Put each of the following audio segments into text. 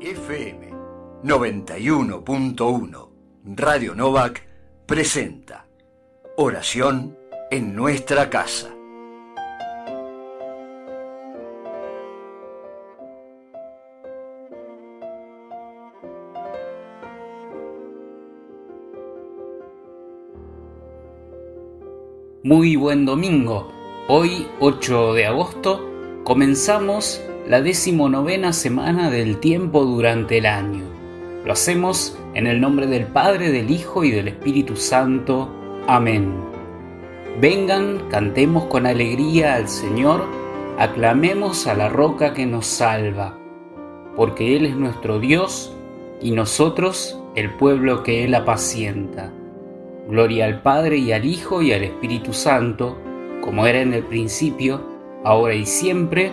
FM 91.1 Radio Novak presenta Oración en nuestra casa. Muy buen domingo. Hoy, 8 de agosto, comenzamos la decimonovena semana del tiempo durante el año. Lo hacemos en el nombre del Padre, del Hijo y del Espíritu Santo. Amén. Vengan, cantemos con alegría al Señor, aclamemos a la roca que nos salva, porque Él es nuestro Dios y nosotros el pueblo que Él apacienta. Gloria al Padre y al Hijo y al Espíritu Santo, como era en el principio, ahora y siempre,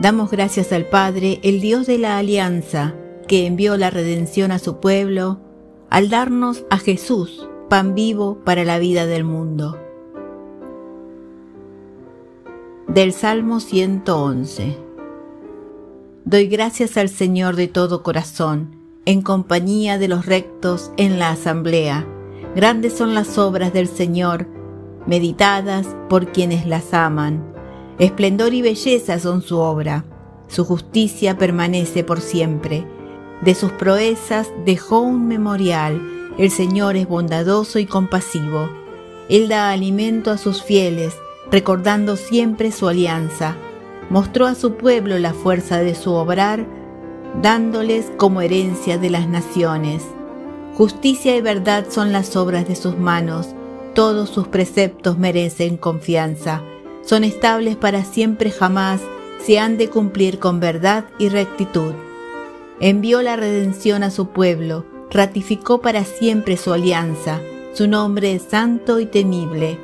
Damos gracias al Padre, el Dios de la alianza, que envió la redención a su pueblo, al darnos a Jesús, pan vivo para la vida del mundo. Del Salmo 111. Doy gracias al Señor de todo corazón, en compañía de los rectos en la asamblea. Grandes son las obras del Señor, meditadas por quienes las aman. Esplendor y belleza son su obra. Su justicia permanece por siempre. De sus proezas dejó un memorial. El Señor es bondadoso y compasivo. Él da alimento a sus fieles, recordando siempre su alianza. mostró a su pueblo la fuerza de su obrar, dándoles como herencia de las naciones. Justicia y verdad son las obras de sus manos, todos sus preceptos merecen confianza, son estables para siempre jamás, se han de cumplir con verdad y rectitud. Envió la redención a su pueblo, ratificó para siempre su alianza, su nombre es santo y temible.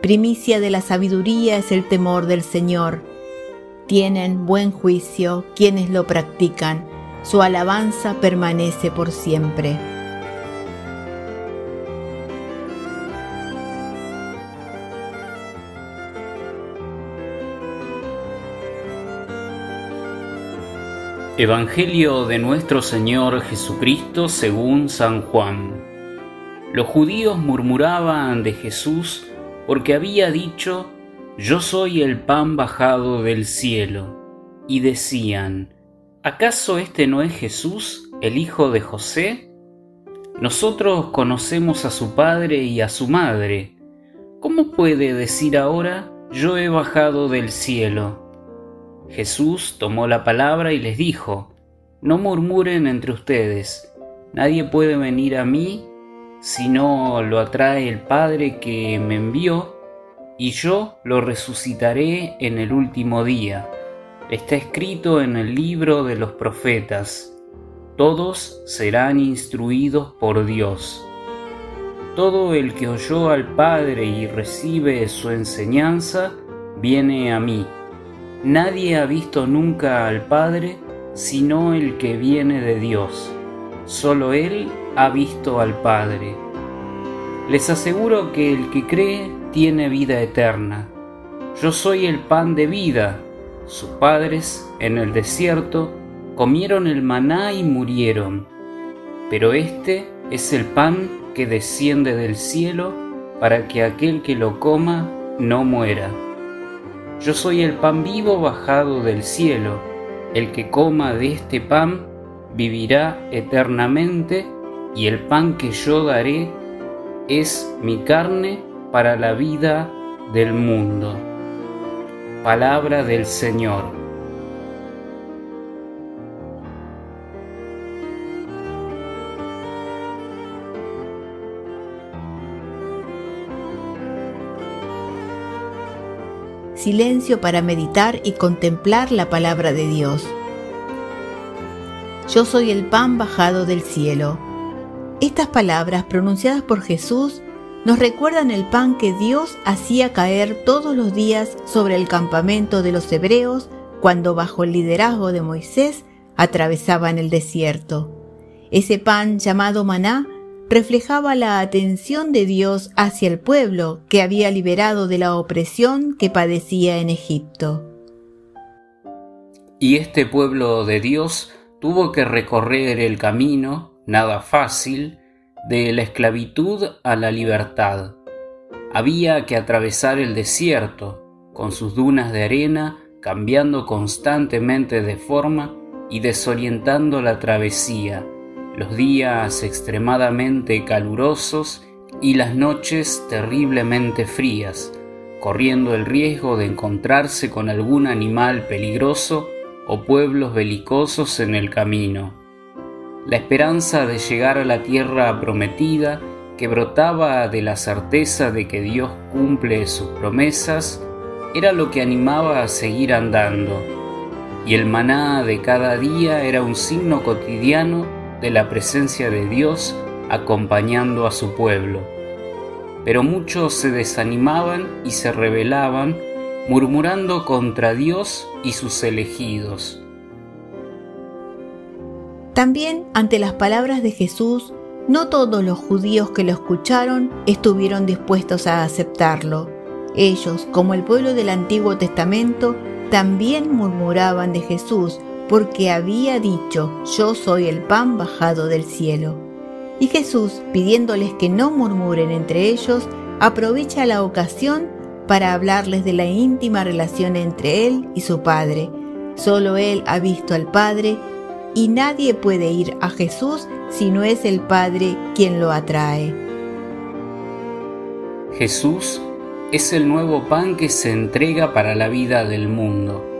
Primicia de la sabiduría es el temor del Señor. Tienen buen juicio quienes lo practican, su alabanza permanece por siempre. Evangelio de nuestro Señor Jesucristo según San Juan. Los judíos murmuraban de Jesús porque había dicho, Yo soy el pan bajado del cielo, y decían, ¿acaso este no es Jesús, el hijo de José? Nosotros conocemos a su padre y a su madre. ¿Cómo puede decir ahora, yo he bajado del cielo? Jesús tomó la palabra y les dijo, No murmuren entre ustedes, nadie puede venir a mí si no lo atrae el Padre que me envió, y yo lo resucitaré en el último día. Está escrito en el libro de los profetas, todos serán instruidos por Dios. Todo el que oyó al Padre y recibe su enseñanza, viene a mí. Nadie ha visto nunca al Padre sino el que viene de Dios. Solo Él ha visto al Padre. Les aseguro que el que cree tiene vida eterna. Yo soy el pan de vida. Sus padres, en el desierto, comieron el maná y murieron. Pero este es el pan que desciende del cielo para que aquel que lo coma no muera. Yo soy el pan vivo bajado del cielo. El que coma de este pan vivirá eternamente y el pan que yo daré es mi carne para la vida del mundo. Palabra del Señor. Silencio para meditar y contemplar la palabra de Dios. Yo soy el pan bajado del cielo. Estas palabras pronunciadas por Jesús nos recuerdan el pan que Dios hacía caer todos los días sobre el campamento de los hebreos cuando bajo el liderazgo de Moisés atravesaban el desierto. Ese pan llamado maná reflejaba la atención de Dios hacia el pueblo que había liberado de la opresión que padecía en Egipto. Y este pueblo de Dios tuvo que recorrer el camino, nada fácil, de la esclavitud a la libertad. Había que atravesar el desierto, con sus dunas de arena cambiando constantemente de forma y desorientando la travesía, los días extremadamente calurosos y las noches terriblemente frías, corriendo el riesgo de encontrarse con algún animal peligroso o pueblos belicosos en el camino. La esperanza de llegar a la tierra prometida, que brotaba de la certeza de que Dios cumple sus promesas, era lo que animaba a seguir andando, y el maná de cada día era un signo cotidiano de la presencia de Dios acompañando a su pueblo. Pero muchos se desanimaban y se rebelaban, murmurando contra Dios y sus elegidos. También ante las palabras de Jesús, no todos los judíos que lo escucharon estuvieron dispuestos a aceptarlo. Ellos, como el pueblo del Antiguo Testamento, también murmuraban de Jesús porque había dicho, yo soy el pan bajado del cielo. Y Jesús, pidiéndoles que no murmuren entre ellos, aprovecha la ocasión para hablarles de la íntima relación entre Él y su Padre. Solo Él ha visto al Padre y nadie puede ir a Jesús si no es el Padre quien lo atrae. Jesús es el nuevo pan que se entrega para la vida del mundo.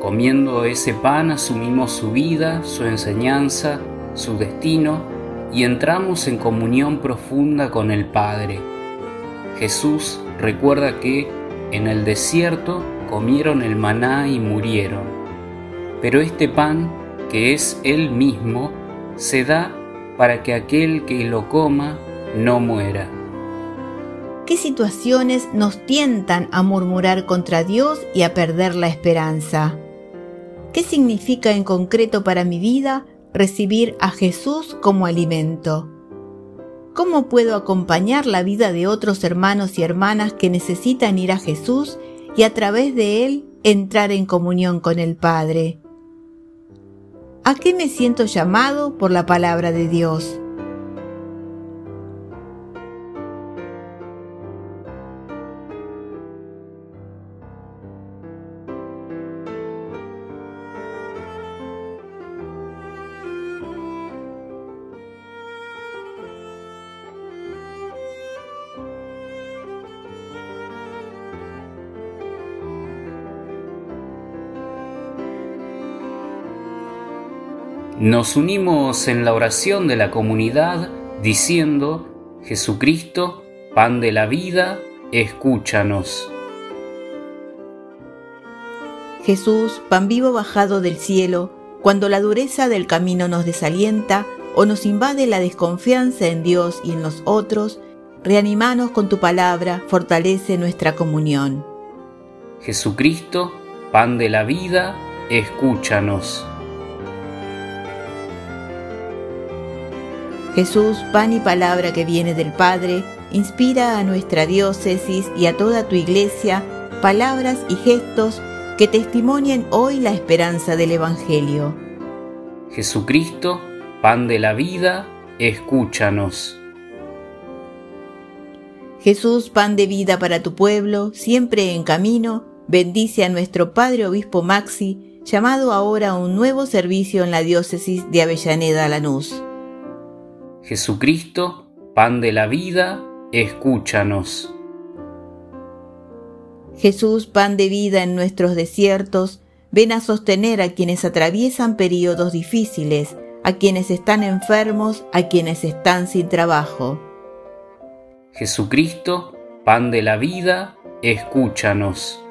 Comiendo ese pan asumimos su vida, su enseñanza, su destino y entramos en comunión profunda con el Padre. Jesús recuerda que en el desierto comieron el maná y murieron. Pero este pan, que es Él mismo, se da para que aquel que lo coma no muera. ¿Qué situaciones nos tientan a murmurar contra Dios y a perder la esperanza? ¿Qué significa en concreto para mi vida recibir a Jesús como alimento? ¿Cómo puedo acompañar la vida de otros hermanos y hermanas que necesitan ir a Jesús y a través de Él entrar en comunión con el Padre? ¿A qué me siento llamado por la palabra de Dios? Nos unimos en la oración de la comunidad diciendo, Jesucristo, pan de la vida, escúchanos. Jesús, pan vivo bajado del cielo, cuando la dureza del camino nos desalienta o nos invade la desconfianza en Dios y en los otros, reanimanos con tu palabra, fortalece nuestra comunión. Jesucristo, pan de la vida, escúchanos. Jesús, pan y palabra que viene del Padre, inspira a nuestra diócesis y a toda tu iglesia palabras y gestos que testimonien hoy la esperanza del Evangelio. Jesucristo, pan de la vida, escúchanos. Jesús, pan de vida para tu pueblo, siempre en camino, bendice a nuestro Padre Obispo Maxi, llamado ahora a un nuevo servicio en la diócesis de Avellaneda Lanús. Jesucristo, pan de la vida, escúchanos. Jesús, pan de vida en nuestros desiertos, ven a sostener a quienes atraviesan periodos difíciles, a quienes están enfermos, a quienes están sin trabajo. Jesucristo, pan de la vida, escúchanos.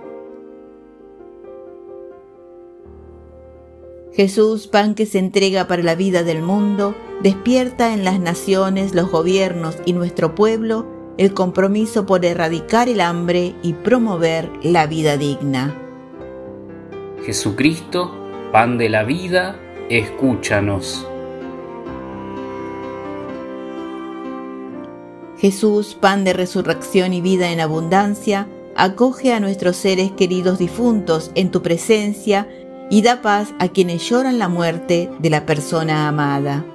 Jesús, pan que se entrega para la vida del mundo, despierta en las naciones, los gobiernos y nuestro pueblo el compromiso por erradicar el hambre y promover la vida digna. Jesucristo, pan de la vida, escúchanos. Jesús, pan de resurrección y vida en abundancia, acoge a nuestros seres queridos difuntos en tu presencia y da paz a quienes lloran la muerte de la persona amada.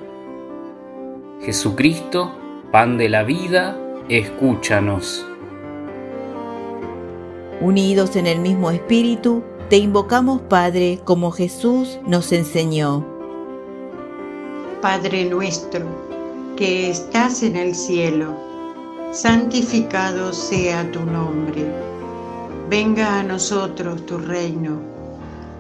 Jesucristo, pan de la vida, escúchanos. Unidos en el mismo espíritu, te invocamos Padre como Jesús nos enseñó. Padre nuestro, que estás en el cielo, santificado sea tu nombre. Venga a nosotros tu reino.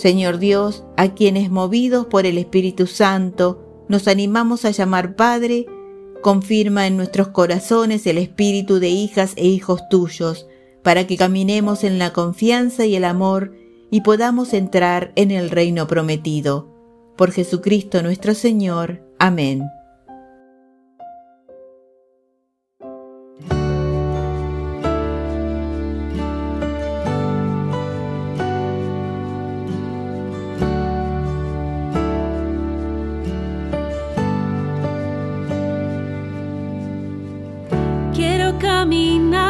Señor Dios, a quienes movidos por el Espíritu Santo nos animamos a llamar Padre, confirma en nuestros corazones el espíritu de hijas e hijos tuyos, para que caminemos en la confianza y el amor y podamos entrar en el reino prometido. Por Jesucristo nuestro Señor. Amén. camina.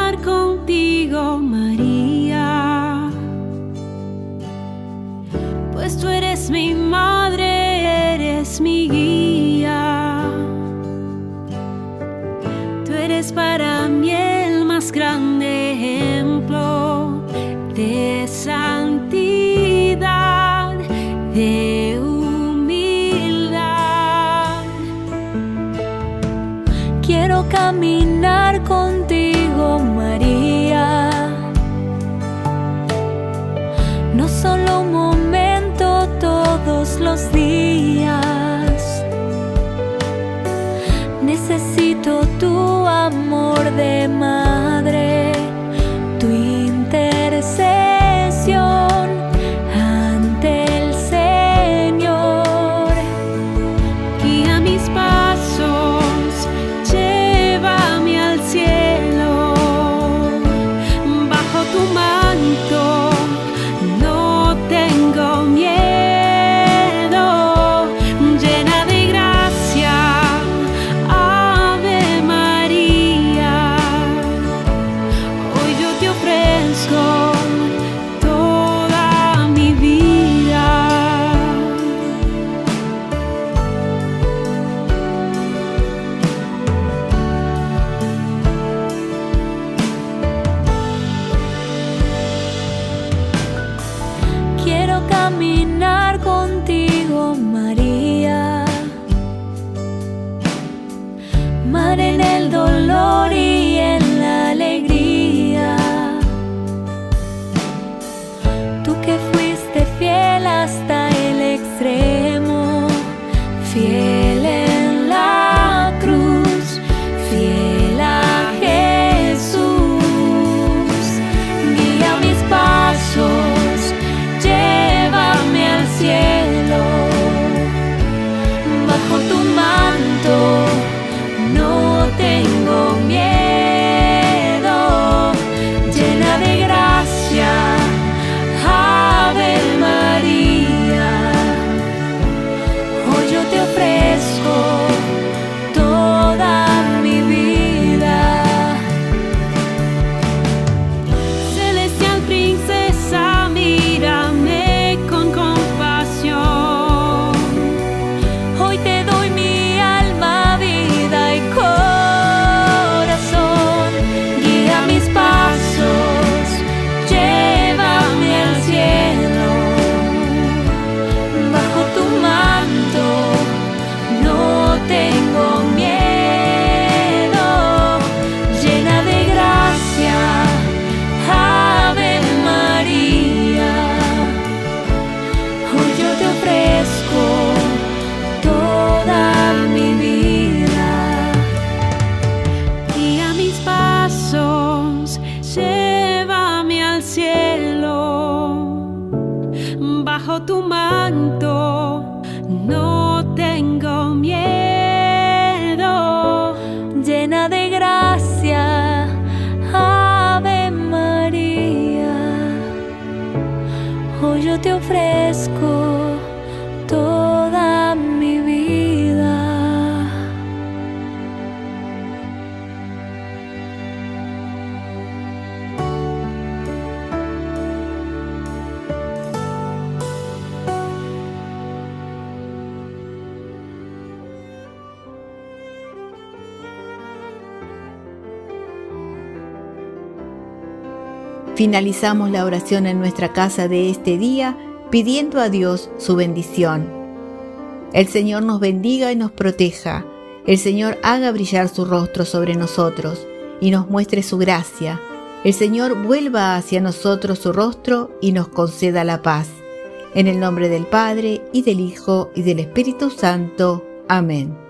fiel. Finalizamos la oración en nuestra casa de este día pidiendo a Dios su bendición. El Señor nos bendiga y nos proteja. El Señor haga brillar su rostro sobre nosotros y nos muestre su gracia. El Señor vuelva hacia nosotros su rostro y nos conceda la paz. En el nombre del Padre, y del Hijo, y del Espíritu Santo. Amén.